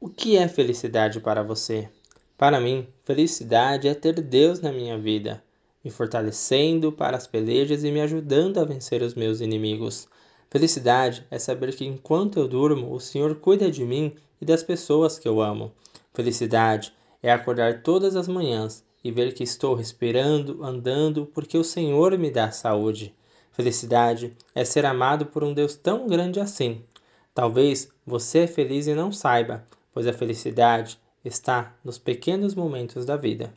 O que é felicidade para você? Para mim, felicidade é ter Deus na minha vida, me fortalecendo para as pelejas e me ajudando a vencer os meus inimigos. Felicidade é saber que enquanto eu durmo, o Senhor cuida de mim e das pessoas que eu amo. Felicidade é acordar todas as manhãs e ver que estou respirando, andando, porque o Senhor me dá saúde. Felicidade é ser amado por um Deus tão grande assim. Talvez você é feliz e não saiba, pois a felicidade está nos pequenos momentos da vida.